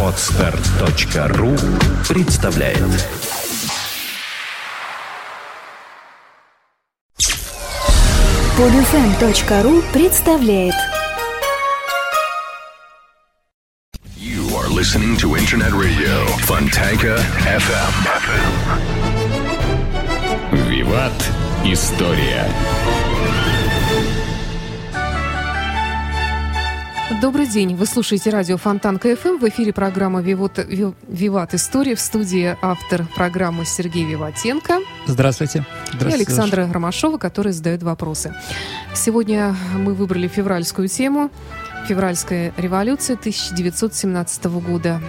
Отстар.ру представляет Подфм.ру представляет You are listening to Internet Radio Fontanka FM. Виват. История. Добрый день. Вы слушаете радио Фонтан КФМ. В эфире программа «Вивот, Ви- «Виват. История». В студии автор программы Сергей Виватенко Здравствуйте. и Здравствуйте, Александра Ромашова, который задает вопросы. Сегодня мы выбрали февральскую тему. Февральская революция 1917 года.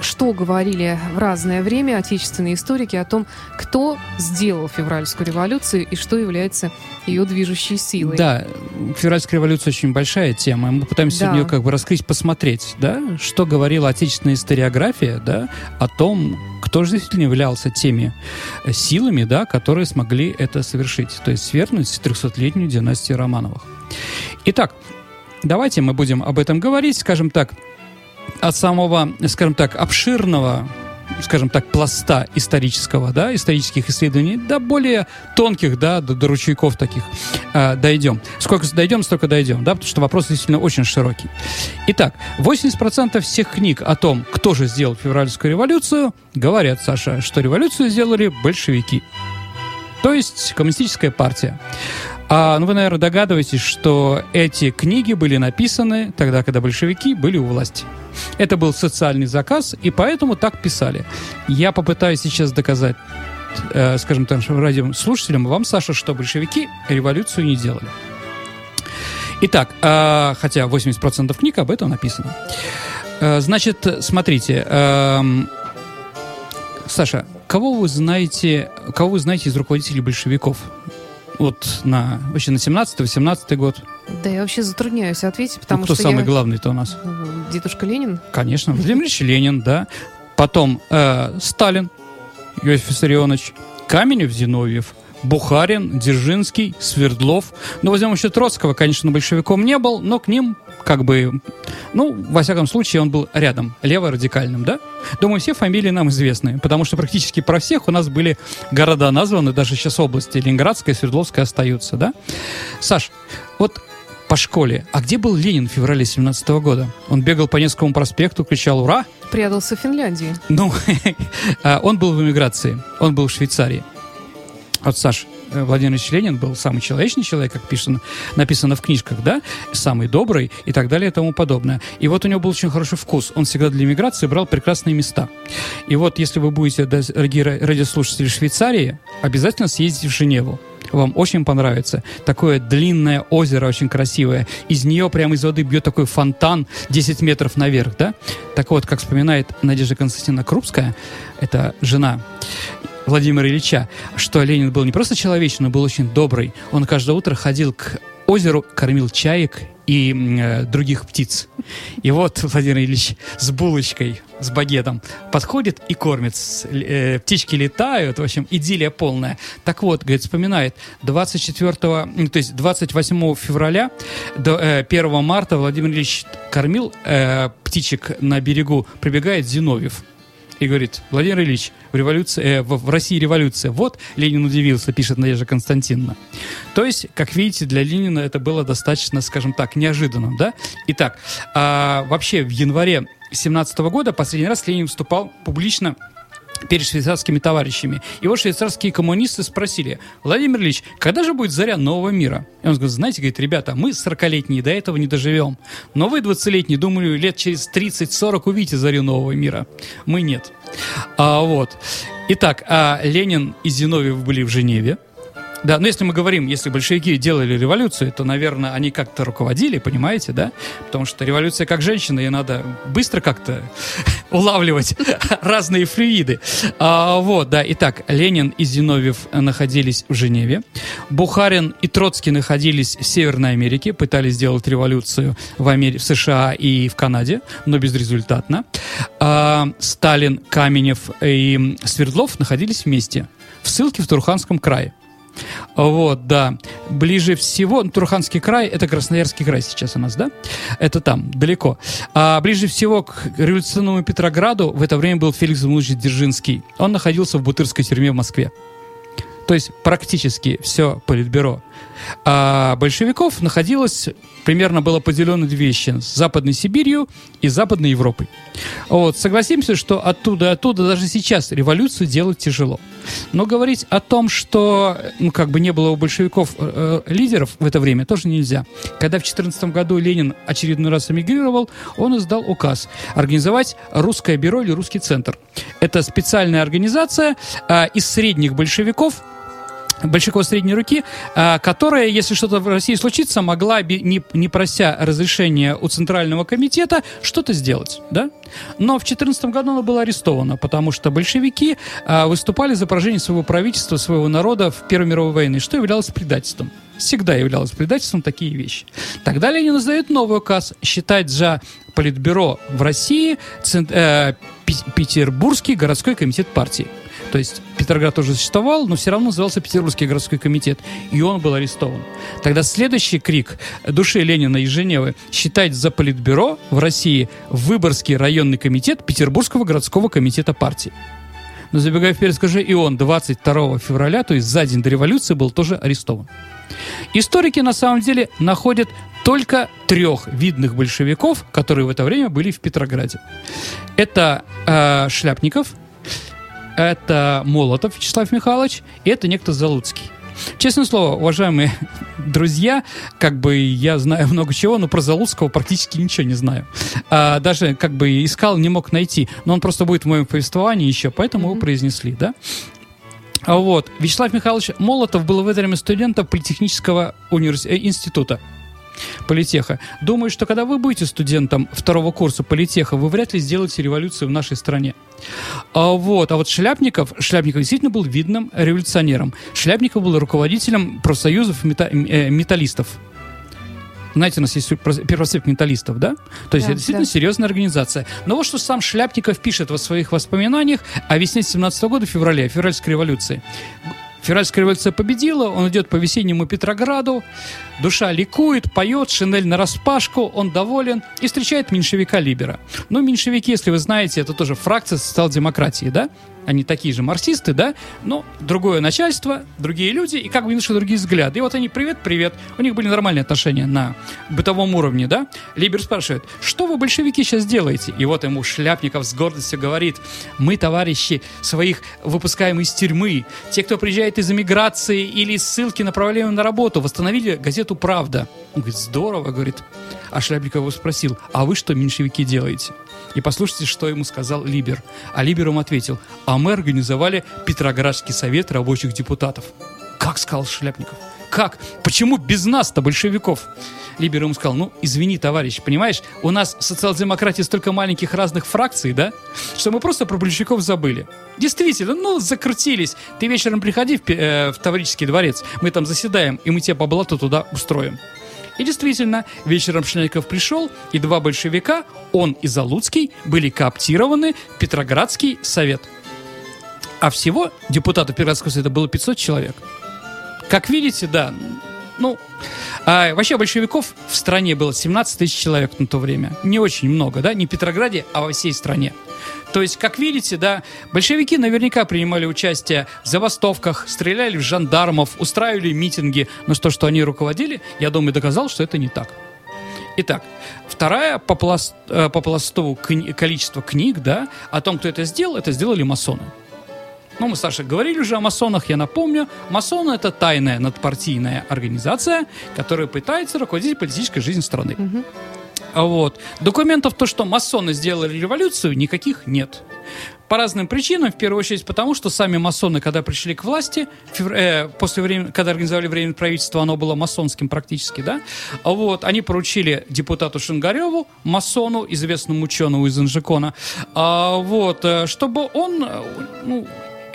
Что говорили в разное время отечественные историки о том, кто сделал февральскую революцию и что является ее движущей силой. Да, февральская революция очень большая тема. Мы пытаемся Да. ее как бы раскрыть, посмотреть, да, что говорила отечественная историография, да, о том, кто же действительно являлся теми э, силами, да, которые смогли это совершить, то есть свергнуть 300-летнюю династию Романовых. Итак, давайте мы будем об этом говорить, скажем так, от самого, скажем так, обширного скажем так, пласта исторического, да, исторических исследований, до более тонких, да, до, до ручейков таких э, дойдем. Сколько дойдем, столько дойдем, да, потому что вопрос действительно очень широкий. Итак, 80% всех книг о том, кто же сделал февральскую революцию, говорят, Саша, что революцию сделали большевики. То есть коммунистическая партия. А, ну, вы, наверное, догадываетесь, что эти книги были написаны тогда, когда большевики были у власти. Это был социальный заказ, и поэтому так писали. Я попытаюсь сейчас доказать, э, скажем так, радиослушателям, вам, Саша, что большевики революцию не делали. Итак, э, хотя 80% книг об этом написано. Э, значит, смотрите, эм, Саша, кого вы знаете, кого вы знаете из руководителей большевиков? Вот на, вообще на 17-18 год. Да, я вообще затрудняюсь ответить, Ну, потому кто что самый я... главный-то у нас? Дедушка Ленин? Конечно, Владимир Ильич Ленин, да. Потом э, Сталин, Иосиф Виссарионович, Каменев, Зиновьев, Бухарин, Дзержинский, Свердлов. Ну, возьмем еще Троцкого, конечно, он большевиком не был, но к ним как бы, ну, во всяком случае, он был рядом, лево-радикальным, да? Думаю, все фамилии нам известны, потому что практически про всех у нас были города названы, даже сейчас области Ленинградская, Свердловская остаются, да? Саш, вот по школе, а где был Ленин в феврале 17 года? Он бегал по Невскому проспекту, кричал «Ура!» Прятался в Финляндии. Ну, а, он был в эмиграции, он был в Швейцарии. Вот, Саш, Владимир Ильич Ленин был самый человечный человек, как писано, написано в книжках, да, самый добрый и так далее и тому подобное. И вот у него был очень хороший вкус. Он всегда для иммиграции брал прекрасные места. И вот, если вы будете, дорогие ра- радиослушатели Швейцарии, обязательно съездите в Женеву. Вам очень понравится. Такое длинное озеро, очень красивое. Из нее прямо из воды бьет такой фонтан 10 метров наверх, да? Так вот, как вспоминает Надежда Константиновна Крупская, это жена Владимира Ильича, что Ленин был не просто человечный, но был очень добрый. Он каждое утро ходил к озеру, кормил чаек и э, других птиц. И вот Владимир Ильич с булочкой, с багетом подходит и кормит. Э, птички летают, в общем, идиллия полная. Так вот, говорит, вспоминает, 24, ну, то есть 28 февраля до э, 1 марта Владимир Ильич кормил э, птичек на берегу, прибегает Зиновьев и говорит, Владимир Ильич, в, революции, э, в, в России революция. Вот Ленин удивился, пишет Надежда Константиновна. То есть, как видите, для Ленина это было достаточно, скажем так, неожиданным, да? Итак, а, вообще в январе 17 года последний раз Ленин выступал публично перед швейцарскими товарищами. Его швейцарские коммунисты спросили, Владимир Ильич, когда же будет заря нового мира? И он говорит, знаете, говорит, ребята, мы 40-летние до этого не доживем. Но вы 20-летние, думаю, лет через 30-40 увидите зарю нового мира. Мы нет. А, вот. Итак, а Ленин и Зиновьев были в Женеве. Да, но если мы говорим, если большевики делали революцию, то, наверное, они как-то руководили, понимаете, да? Потому что революция как женщина, ей надо быстро как-то улавливать разные флюиды. А, вот, да. Итак, Ленин и Зиновьев находились в Женеве. Бухарин и Троцкий находились в Северной Америке, пытались сделать революцию в, Амери... в США и в Канаде, но безрезультатно. А, Сталин, Каменев и Свердлов находились вместе в ссылке в Турханском крае. Вот, да. Ближе всего, ну, Турханский край, это Красноярский край сейчас у нас, да? Это там, далеко. А ближе всего к революционному Петрограду в это время был Феликс Мулович Дзержинский. Он находился в Бутырской тюрьме в Москве. То есть практически все политбюро а большевиков находилось, примерно было поделено две вещи. С Западной Сибирью и Западной Европой. Вот, согласимся, что оттуда оттуда даже сейчас революцию делать тяжело. Но говорить о том, что ну, как бы не было у большевиков э, э лидеров в это время, тоже нельзя. Когда в 14 году Ленин очередной раз эмигрировал, он издал указ организовать русское бюро или русский центр. Это специальная организация э, из средних большевиков, большевиков средней руки, а, которая, если что-то в России случится, могла, не, не прося разрешения у Центрального комитета, что-то сделать, да? Но в 2014 году она была арестована, потому что большевики а, выступали за поражение своего правительства, своего народа в Первой мировой войне, что являлось предательством. Всегда являлось предательством такие вещи. Тогда Ленин издает новый указ считать за Политбюро в России э, Петербургский городской комитет партии. То есть Петроград тоже существовал, но все равно назывался Петербургский городской комитет. И он был арестован. Тогда следующий крик души Ленина из Женевы считать за политбюро в России Выборгский районный комитет Петербургского городского комитета партии. Но забегая вперед, скажу, и он 22 февраля, то есть за день до революции, был тоже арестован. Историки на самом деле находят только трех видных большевиков, которые в это время были в Петрограде. Это э, Шляпников, это Молотов Вячеслав Михайлович, и это некто Залуцкий. Честное слово, уважаемые друзья, как бы я знаю много чего, но про Залуцкого практически ничего не знаю. А, даже как бы искал, не мог найти. Но он просто будет в моем повествовании еще, поэтому mm-hmm. его произнесли, да? А вот. Вячеслав Михайлович Молотов был в это время студентом Политехнического универс... Э, института политеха. Думаю, что когда вы будете студентом второго курса политеха, вы вряд ли сделаете революцию в нашей стране. А вот, а вот Шляпников, Шляпников действительно был видным революционером. Шляпников был руководителем профсоюзов мета, э, металлистов. Знаете, у нас есть первосвет металлистов, да? То есть да, это действительно да. серьезная организация. Но вот что сам Шляпников пишет в своих воспоминаниях о весне 17 года, феврале, февральской революции. Февральская революция победила, он идет по весеннему Петрограду, душа ликует, поет, шинель на распашку, он доволен и встречает меньшевика Либера. Ну, меньшевики, если вы знаете, это тоже фракция социал-демократии, да? Они такие же марксисты, да, но другое начальство, другие люди и как бы немножко другие взгляды. И вот они, привет, привет, у них были нормальные отношения на бытовом уровне, да. Либер спрашивает, что вы, большевики, сейчас делаете? И вот ему Шляпников с гордостью говорит, мы, товарищи, своих выпускаем из тюрьмы, те, кто приезжает из эмиграции или из ссылки, направляем на работу, восстановили газету «Правда». Он говорит, здорово, говорит. А Шляпников его спросил, а вы что, меньшевики, делаете? И послушайте, что ему сказал Либер. А Либер ему ответил, а мы организовали Петроградский совет рабочих депутатов. Как сказал Шляпников? Как? Почему без нас-то, большевиков? Либер ему сказал, ну, извини, товарищ, понимаешь, у нас в социал-демократии столько маленьких разных фракций, да, что мы просто про большевиков забыли. Действительно, ну, закрутились. Ты вечером приходи в, э, в Таврический дворец, мы там заседаем, и мы тебя по блату туда устроим. И действительно, вечером Шнельков пришел, и два большевика, он и Залуцкий, были кооптированы в Петроградский совет. А всего депутатов Петроградского совета было 500 человек. Как видите, да, ну, а вообще большевиков в стране было 17 тысяч человек на то время. Не очень много, да, не в Петрограде, а во всей стране. То есть, как видите, да, большевики наверняка принимали участие в забастовках, стреляли в жандармов, устраивали митинги, но то, что они руководили, я думаю, доказал, что это не так. Итак, вторая по, пласт, э, по пласту кни, количество книг, да, о том, кто это сделал, это сделали масоны. Ну, мы, Саша, говорили уже о масонах, я напомню. Масоны — это тайная надпартийная организация, которая пытается руководить политической жизнью страны. Угу. Вот. Документов то, что масоны сделали революцию, никаких нет. По разным причинам, в первую очередь потому, что сами масоны, когда пришли к власти, февр... э, после времени, когда организовали время правительства, оно было масонским практически, да, вот, они поручили депутату Шингареву, масону, известному ученому из Инжикона, а, вот, э, чтобы он, э, ну,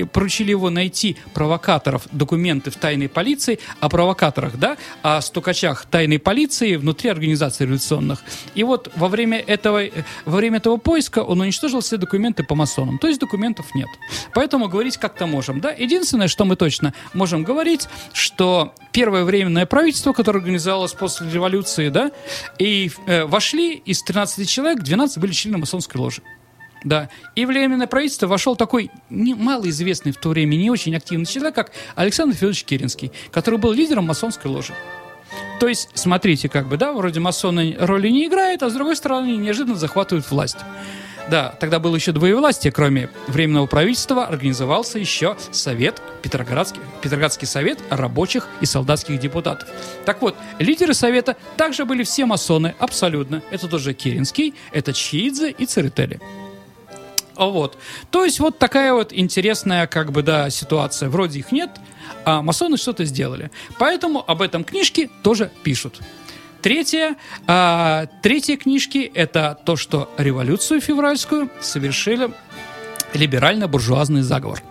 поручили его найти провокаторов, документы в тайной полиции о провокаторах, да, о стукачах тайной полиции внутри организаций революционных. И вот во время этого, во время этого поиска он уничтожил все документы по масонам. То есть документов нет. Поэтому говорить как-то можем, да. Единственное, что мы точно можем говорить, что первое временное правительство, которое организовалось после революции, да, и э, вошли из 13 человек, 12 были члены масонской ложи. Да. И временное правительство вошел такой не, малоизвестный в то время, не очень активный человек, как Александр Федорович Керенский, который был лидером масонской ложи. То есть, смотрите, как бы, да, вроде масоны роли не играет, а с другой стороны неожиданно захватывают власть. Да, тогда было еще двоевластие, кроме Временного правительства, организовался еще Совет, Петроградский, Петроградский Совет рабочих и солдатских депутатов. Так вот, лидеры Совета также были все масоны, абсолютно. Это тоже Керенский, это Чиидзе и Церетели. Вот. То есть вот такая вот интересная как бы, да, ситуация. Вроде их нет, а масоны что-то сделали. Поэтому об этом книжки тоже пишут. Третье, а, третье книжки – это то, что революцию февральскую совершили либерально-буржуазный заговор.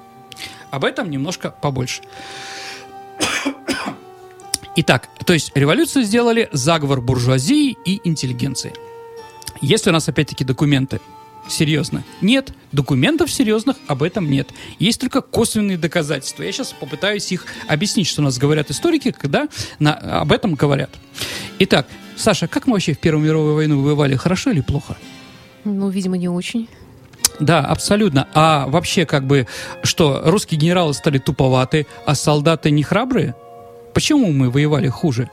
Об этом немножко побольше. Итак, то есть революцию сделали заговор буржуазии и интеллигенции. Есть у нас опять-таки документы серьезно? Нет. Документов серьезных об этом нет. Есть только косвенные доказательства. Я сейчас попытаюсь их объяснить, что у нас говорят историки, когда на, об этом говорят. Итак, Саша, как мы вообще в Первую мировую войну воевали? Хорошо или плохо? Ну, видимо, не очень. Да, абсолютно. А вообще, как бы, что, русские генералы стали туповаты, а солдаты не храбрые? Почему мы воевали хуже?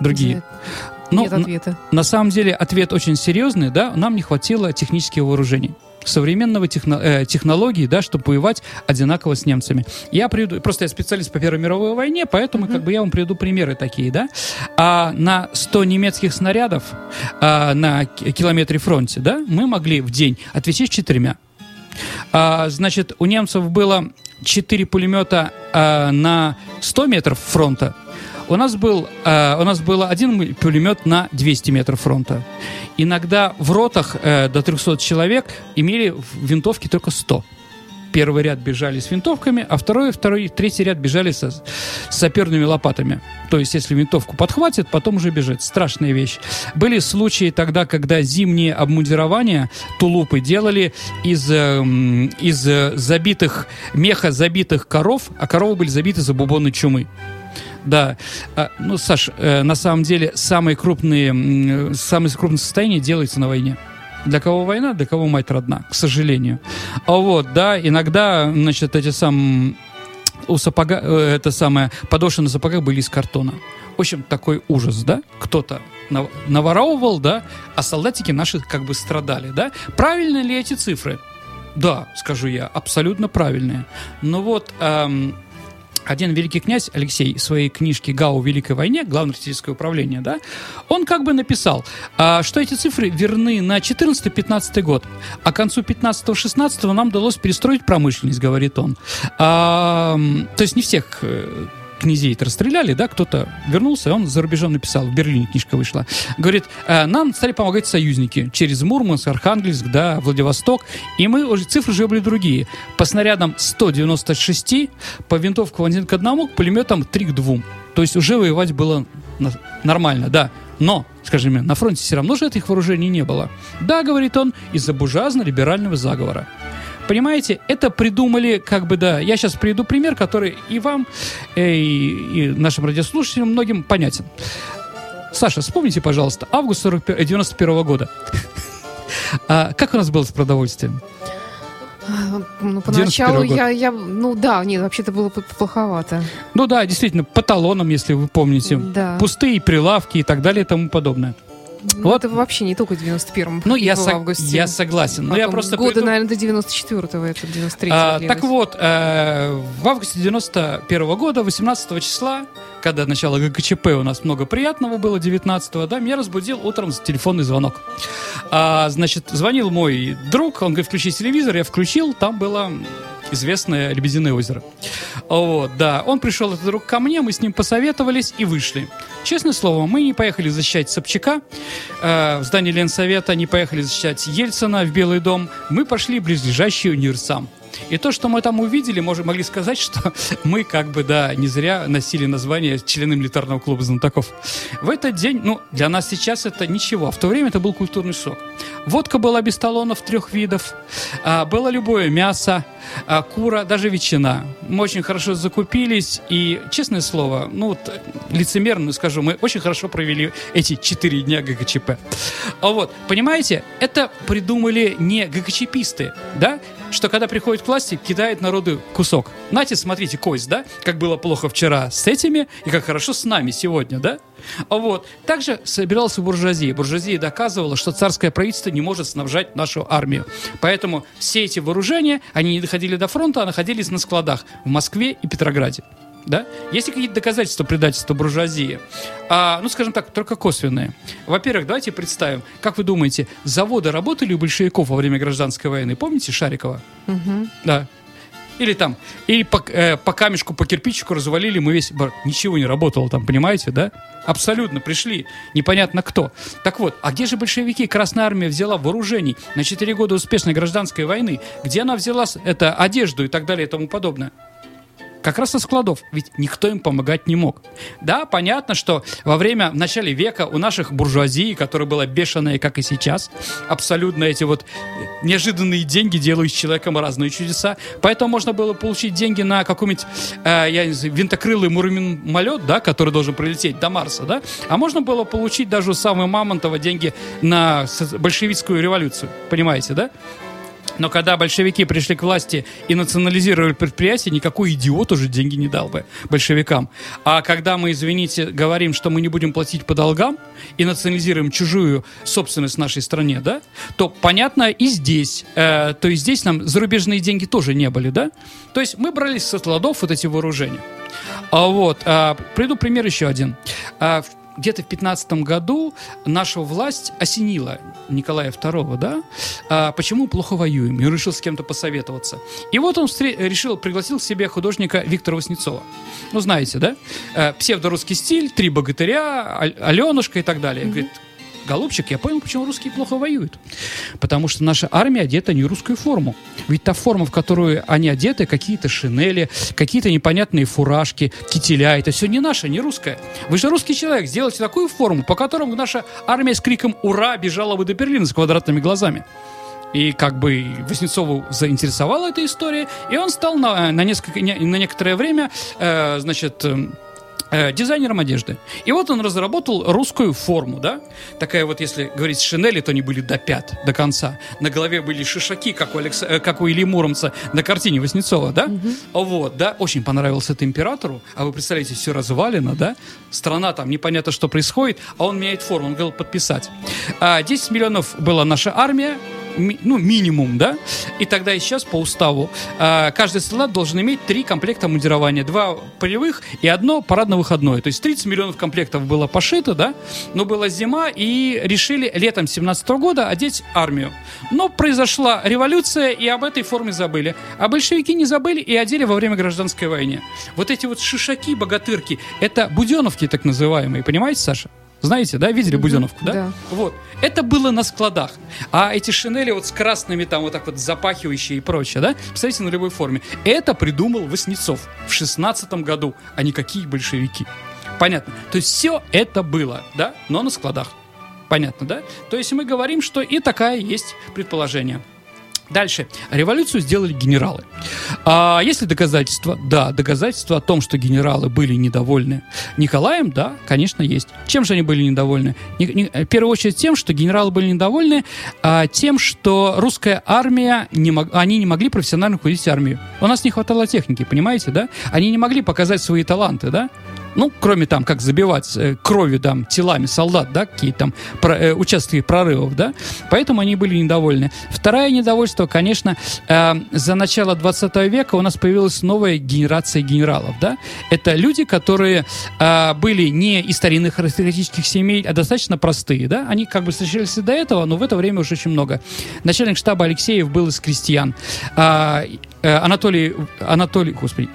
Другие. Нет. Ну, Нет ответа. На, на самом деле ответ очень серьезный, да, нам не хватило технических вооружений современного техно, э, технологии, да, чтобы воевать одинаково с немцами. Я приведу, просто я специалист по Первой мировой войне, поэтому Мгм. как бы я вам приведу примеры такие, да. А на 100 немецких снарядов а, на километре фронте, да, мы могли в день отвечать четырьмя. А, значит, у немцев было 4 пулемета а, на 100 метров фронта. У нас, был, а, у нас было один пулемет на 200 метров фронта. Иногда в ротах э, до 300 человек имели винтовки только 100. Первый ряд бежали с винтовками, а второй, второй, третий ряд бежали со, с саперными лопатами. То есть, если винтовку подхватит, потом уже бежит. Страшная вещь. Были случаи тогда, когда зимние обмундирования, тулупы делали из, эм, из э, забитых, меха забитых коров, а коровы были забиты забубонной чумы. Да, А, ну, Саш, э, на самом деле самые крупные, самые крупные состояния делаются на войне. Для кого война, для кого мать родна, к сожалению. А вот, да, иногда, значит, эти самые у сапога, э, это самое, подошвы на сапогах были из картона. В общем, такой ужас, да? Кто-то нав- наворовывал, да, а солдатики наши как бы страдали, да? Правильны ли эти цифры? Да, скажу я, абсолютно правильные. Но вот эм, один великий князь Алексей в своей книжке «Гау Великой войне», Главное статистическое управление, да, он как бы написал, а, что эти цифры верны на 14-15 год, а к концу 15-16 нам удалось перестроить промышленность, говорит он. А, то есть не всех э, князей расстреляли, да, кто-то вернулся, он за рубежом написал, в Берлине книжка вышла. Говорит, «Э, нам стали помогать союзники через Мурманск, Архангельск, да, Владивосток, и мы уже, цифры уже были другие. По снарядам 196, по винтовкам один к одному, к пулеметам 3 к 2. То есть уже воевать было нормально, да. Но, скажем, на фронте все равно же этих вооружений не было. Да, говорит он, из-за буржуазно-либерального заговора. Понимаете, это придумали, как бы, да, я сейчас приведу пример, который и вам, э, и, и нашим радиослушателям многим понятен. Саша, вспомните, пожалуйста, август 41 91 года. А как у нас было с продовольствием? А, Ну, 91 поначалу я, я, ну да, нет, вообще-то было плоховато. Ну да, действительно, по талонам, если вы помните. Да. Пустые прилавки и так далее и тому подобное. Ну, Вот. Это вообще не только в 91-м. Ну, я, в сог- августе. я согласен. Но я Потом просто года, приведу- наверное, до 94-го, это 93-го. А, длилось. так вот, э, в августе 91 года, 18 числа, когда начало ГКЧП у нас много приятного было, 19 да, меня разбудил утром телефонный звонок. А, значит, звонил мой друг, он говорит, включи телевизор, я включил, там было известное Лебединое озеро. Вот, да, он пришел, этот друг, ко мне, мы с ним посоветовались и вышли. Честное слово, мы не поехали защищать Собчака э, в здании Ленсовета, не поехали защищать Ельцина в Белый дом. Мы пошли близлежащий универсам. И то, что мы там увидели, можем, могли сказать, что мы как бы, да, не зря носили название члены милитарного клуба знатоков. В этот день, ну, для нас сейчас это ничего, а в то время это был культурный шок. Водка была без талонов трех видов, а, было любое мясо, а, кура, даже ветчина. Мы очень хорошо закупились, и, честное слово, ну, вот, лицемерно скажу, мы очень хорошо провели эти четыре дня ГКЧП. А вот, понимаете, это придумали не ГКЧПисты, да, что когда приходит к власти, кидает народу кусок. Нате, смотрите, кость, да? Как было плохо вчера с этими, и как хорошо с нами сегодня, да? А Вот. Также собирался буржуазия. Буржуазия доказывала, что царское правительство не может снабжать нашу армию. Поэтому все эти вооружения, они не доходили до фронта, а находились на складах в Москве и Петрограде. Да? Есть ли какие-то доказательства предательства буржуазии? А, ну, скажем так, только косвенные. Во-первых, давайте представим, как вы думаете, заводы работали у большевиков во время гражданской войны? Помните Шарикова? Мгм. Да. Или там, или по, э, по камешку, по кирпичику развалили, мы весь... Ничего не работало там, понимаете, да? Абсолютно, пришли, непонятно кто. Так вот, а где же большевики? Красная армия взяла вооружений на 4 года успешной гражданской войны. Где она взяла это, одежду и так далее и тому подобное? Как раз со складов, ведь никто им помогать не мог. Да, понятно, что во время, в начале века у наших буржуазии, которая была бешеная, как и сейчас, абсолютно эти вот неожиданные деньги делают с человеком разные чудеса. Поэтому можно было получить деньги на какой-нибудь, э, я не знаю, винтокрылый муравьин-малет, да, который должен прилететь до Марса, да, а можно было получить даже у самого Мамонтова деньги на большевистскую революцию, понимаете, да? Но когда большевики пришли к власти и национализировали предприятия, никакой идиот уже деньги не дал бы большевикам. А когда мы, извините, говорим, что мы не будем платить по долгам и национализируем чужую собственность в нашей стране, да, то понятно и здесь. э, то есть здесь нам зарубежные деньги тоже не были, да? То есть мы брали со складов вот эти вооружения. А вот, а, приведу пример еще один. А, где-то в 15 году наша власть осенила Николая II, да, а, почему плохо воюем, и решил с кем-то посоветоваться. И вот он встре- решил, пригласил к себе художника Виктора Васнецова. Ну, знаете, да? Э, Псевдорусский стиль, три богатыря, Аленушка и так далее. Говорит, Голубчик, я понял, почему русские плохо воюют. Потому что наша армия одета не русскую форму. Ведь та форма, в которую они одеты, какие-то шинели, какие-то непонятные фуражки, кителя, это все не наша, не русская. Вы же русский человек, сделайте такую форму, по которому наша армия с криком «Ура!» бежала бы до Берлина с квадратными глазами. И как бы Васнецову заинтересовала эта история, и он стал на, на, несколько, не- на некоторое время, э, значит, эм, э, дизайнером одежды. И вот он разработал русскую форму, да? Такая вот, если говорить шинели, то они были до пят, до конца. На голове были шишаки, как у, Алекс... э, как у Ильи Муромца на картине Васнецова, да? Вот, да? Очень понравился это императору. А вы представляете, все развалено, да? Страна там, непонятно, что происходит, а он меняет форму, он говорил подписать. А, 10 миллионов была наша армия, ми- ну, минимум, да, и тогда и сейчас по уставу. А, каждый солдат должен иметь три комплекта мундирования, два полевых и одно парадно-выходное, то есть 30 миллионов комплектов было пошито, да, но была зима и решили летом 17 года одеть армию. Но произошла революция и об этой форме забыли, а большевики не забыли и одели во время гражданской войны. Вот эти вот шишаки, богатырки, это буденовки так называемые, понимаете, Саша? Знаете, да, видели буденовку, да? да. Вот. Это было на складах. А эти шинели вот с красными там вот так вот запахивающие и прочее, да? Представляете, на любой форме. Это придумал Васнецов в шестнадцатом году, а не какие большевики. Понятно. То есть все это было, да, но на складах. Понятно, да? То есть мы говорим, что и такая есть предположение. Дальше. Революцию сделали генералы. А есть ли доказательства? Да, доказательства о том, что генералы были недовольны Николаем, да, конечно, есть. Чем же они были недовольны? Не- не- в первую очередь тем, что генералы были недовольны а, тем, что русская армия, не мог- они не могли профессионально ходить в армию. У нас не хватало техники, понимаете, да? Они не могли показать свои таланты, да? Ну, кроме там, как забивать э, кровью там телами солдат, да, какие там про- э, участки прорывов, да, поэтому они были недовольны. Второе недовольство, конечно, э, за начало 20 века у нас появилась новая генерация генералов, да, это люди, которые э, были не из старинных аристократических семей, а достаточно простые, да, они как бы встречались и до этого, но в это время уже очень много. Начальник штаба Алексеев был из крестьян, А, э, Анатолий, Анатолий, господи,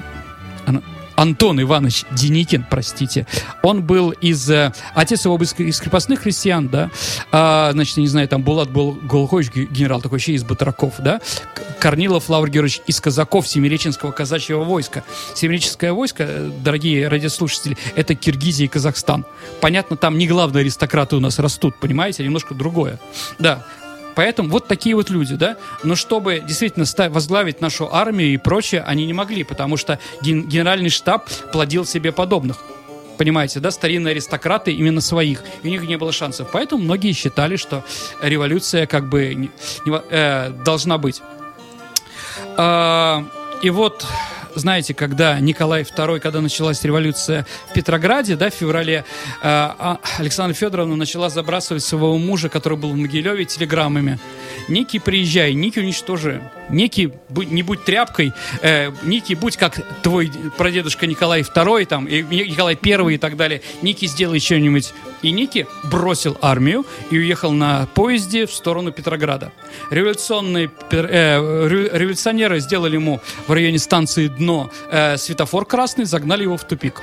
Ана- Антон Иванович Деникин, простите, он был из... э, Отец его был из крепостных христиан, да, А, значит, я не знаю, там Булат был Голхович, ге- генерал такой, вообще из батраков, да, Корнилов Лавр Георгиевич из казаков Семиреченского казачьего войска. Семиреченское войско, э, дорогие радиослушатели, это Киргизия и Казахстан. Понятно, там не главные аристократы у нас растут, понимаете, а немножко другое. Да, Поэтому вот такие вот люди, да. Но чтобы действительно возглавить нашу армию и прочее, они не могли, потому что ген- генеральный штаб плодил себе подобных. Понимаете, да, старинные аристократы именно своих. И у них не было шансов. Поэтому многие считали, что революция как бы не- не э, должна быть. А, и вот, знаете, когда Николай II, когда началась революция в Петрограде, да, в феврале, а, а, Александра Федоровна начала забрасывать своего мужа, который был в Могилеве, телеграммами. Ники, приезжай, Ники, уничтожи. Ники, будь- не будь тряпкой, э, Ники, будь как твой прадедушка Николай II, там, и Николай I и так далее. Ники, сделай что-нибудь. И Ники бросил армию и уехал на поезде в сторону Петрограда. Революционные э, рев- революционеры сделали ему в районе станции Дно э, светофор красный, загнали его в тупик.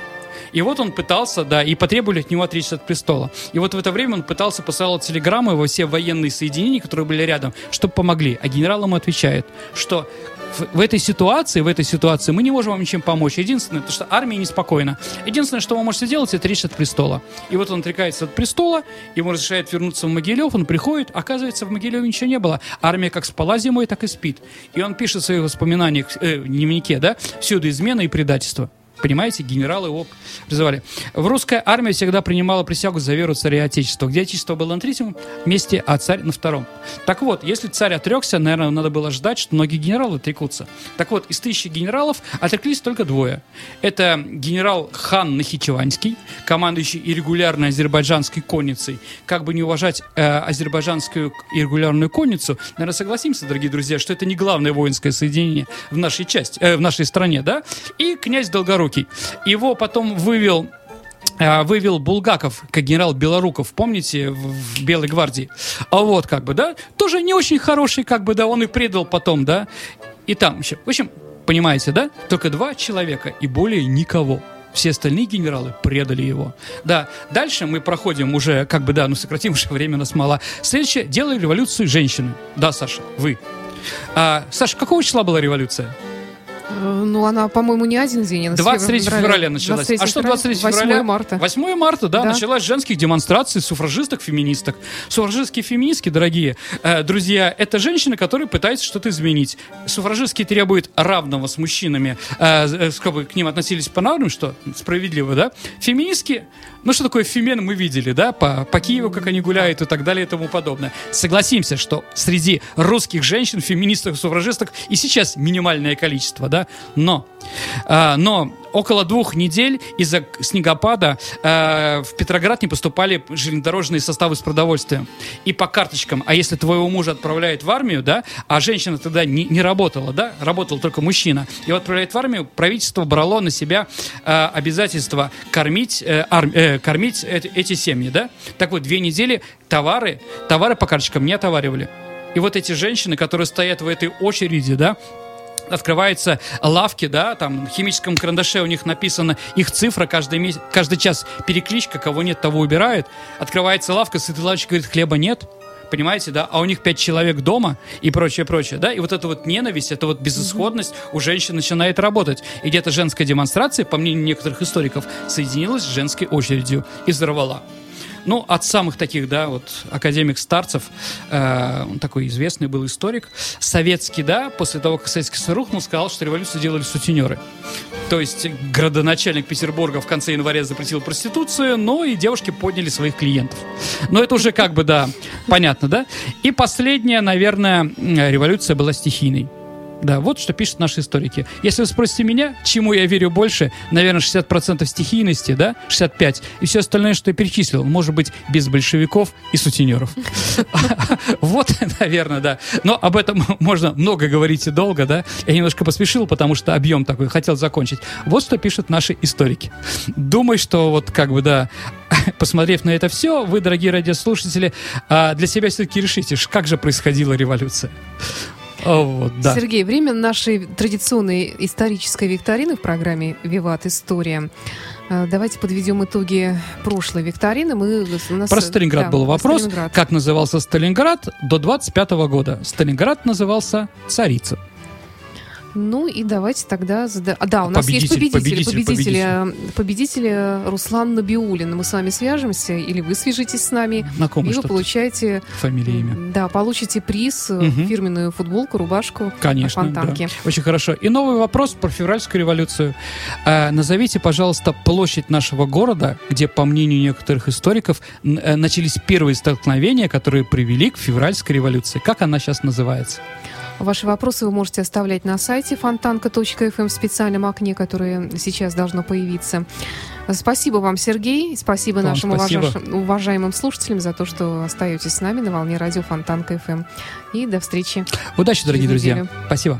И вот он пытался, да, и потребовали от него отречься от престола. И вот в это время он пытался посылать телеграммы во все военные соединения, которые были рядом, чтобы помогли. А генерал ему отвечает, что в, в этой ситуации, в этой ситуации мы не можем вам ничем помочь. Единственное, то что армия неспокойна. Единственное, что вы можете сделать, это отречься от престола. И вот он отрекается от престола, ему разрешают вернуться в Могилев, он приходит, оказывается, в Могилеве ничего не было. Армия как спала зимой, так и спит. И он пишет в своих воспоминаниях, э, в дневнике, да, всюду измена и предательство. Понимаете, генералы его призывали. В русская армия всегда принимала присягу за веру царя и отечества, где отечество было на третьем месте, а царь на втором. Так вот, если царь отрекся, наверное, надо было ждать, что многие генералы отрекутся. Так вот, из тысячи генералов отреклись только двое. Это генерал хан Нахичеванский, командующий иррегулярной азербайджанской конницей. Как бы не уважать э, азербайджанскую иррегулярную конницу, наверное, согласимся, дорогие друзья, что это не главное воинское соединение в нашей части, э, в нашей стране, да? И князь Долгорукий. Его потом вывел а, вывел Булгаков, как генерал Белоруков, помните, в, Белой гвардии. А вот как бы, да, тоже не очень хороший, как бы, да, он и предал потом, да, и там еще. В общем, понимаете, да, только два человека и более никого. Все остальные генералы предали его. Да, дальше мы проходим уже, как бы, да, ну сократим уже время, нас мало. Следующее, делали революцию женщины. Да, Саша, вы. А, Саша, какого числа была революция? Ну, она, по-моему, не один день. она с 23 февраля- февраля началась. 23 а что 23 февраля? 8 марта. 8 марта, да, Да. началась женских демонстраций суфражисток, феминисток. Суфражистские феминистки, дорогие э, друзья, это женщины, которые пытаются что-то изменить. Суфражистские требуют равного с мужчинами, э, э, чтобы к ним относились по-равному, что справедливо, да? Феминистки, ну что такое фемен, мы видели, да, по, по Киеву, как они гуляют и так далее и тому подобное. Согласимся, что среди русских женщин, феминисток, суфражисток и сейчас минимальное количество, да, но, а, но около двух недель из-за снегопада э, в Петроград не поступали железнодорожные составы с продовольствием. И по карточкам, а если твоего мужа отправляют в армию, да, а женщина тогда не, не работала, да, работал только мужчина, его отправляют в армию, правительство брало на себя э, обязательство кормить, э, арм- э, кормить эти, эти семьи, да. Так вот, две недели товары, товары по карточкам не отоваривали. И вот эти женщины, которые стоят в этой очереди, да, открываются лавки, да, там на химическом карандаше у них написано их цифра, каждый, месяц, каждый час перекличка, кого нет, того убирают. Открывается лавка, сытый лавочник говорит, хлеба нет, понимаете, да, а у них пять человек дома и прочее, прочее, да, и вот эта вот ненависть, эта вот безысходность у женщин начинает работать. И где-то женская демонстрация, по мнению некоторых историков, соединилась с женской очередью и взорвала. Ну, от самых таких, да, вот академик Старцев, э, он такой известный был историк, советский, да, после того, как Советский Союз рухнул, сказал, что революцию делали сутенеры. То есть градоначальник Петербурга в конце января запретил проституцию, но и девушки подняли своих клиентов. Но это уже как бы, да, понятно, да? И последняя, наверное, революция была стихийной. Да, вот что пишут наши историки. Если вы спросите меня, чему я верю больше, наверное, 60% стихийности, да, 65%, и все остальное, что я перечислил, может быть, без большевиков и сутенеров. Вот, наверное, да. Но об этом можно много говорить и долго, да. Я немножко поспешил, потому что объем такой, хотел закончить. Вот что пишут наши историки. Думаю, что вот как бы, да, посмотрев на это все, вы, дорогие радиослушатели, а, для себя все-таки решите, как же происходила революция. Вот, да. Сергей, время нашей традиционной исторической викторины в программе «Виват. История». Э, Давайте подведем итоги прошлой викторины. Мы, нас, Про Сталинград да, был про вопрос. Сталинград. Как назывался Сталинград до 25 года? Сталинград назывался Царица. Ну и давайте тогда... зада- А, да, у нас есть Победитель, победители. победитель, Победители, победители Руслан Набиулин. Мы с вами свяжемся, или вы свяжитесь с нами, На ком и вы получаете... фамилия, имя? Да, получите приз, э, Мгм. фирменную футболку, рубашку Конечно, фонтанки. да. Очень хорошо. И новый вопрос про февральскую революцию. Э, назовите, пожалуйста, площадь нашего города, где, по мнению некоторых историков, э, начались первые столкновения, которые привели к февральской революции. Как она сейчас называется? Ваши вопросы вы можете оставлять на сайте фонтанка.фм в специальном окне, которое сейчас должно появиться. Спасибо вам, Сергей. Спасибо Вам нашим спасибо. уважа- уважаемым слушателям за то, что остаетесь с нами на волне радио Фонтанка ФМ. И до встречи. Удачи, дорогие друзья. Спасибо.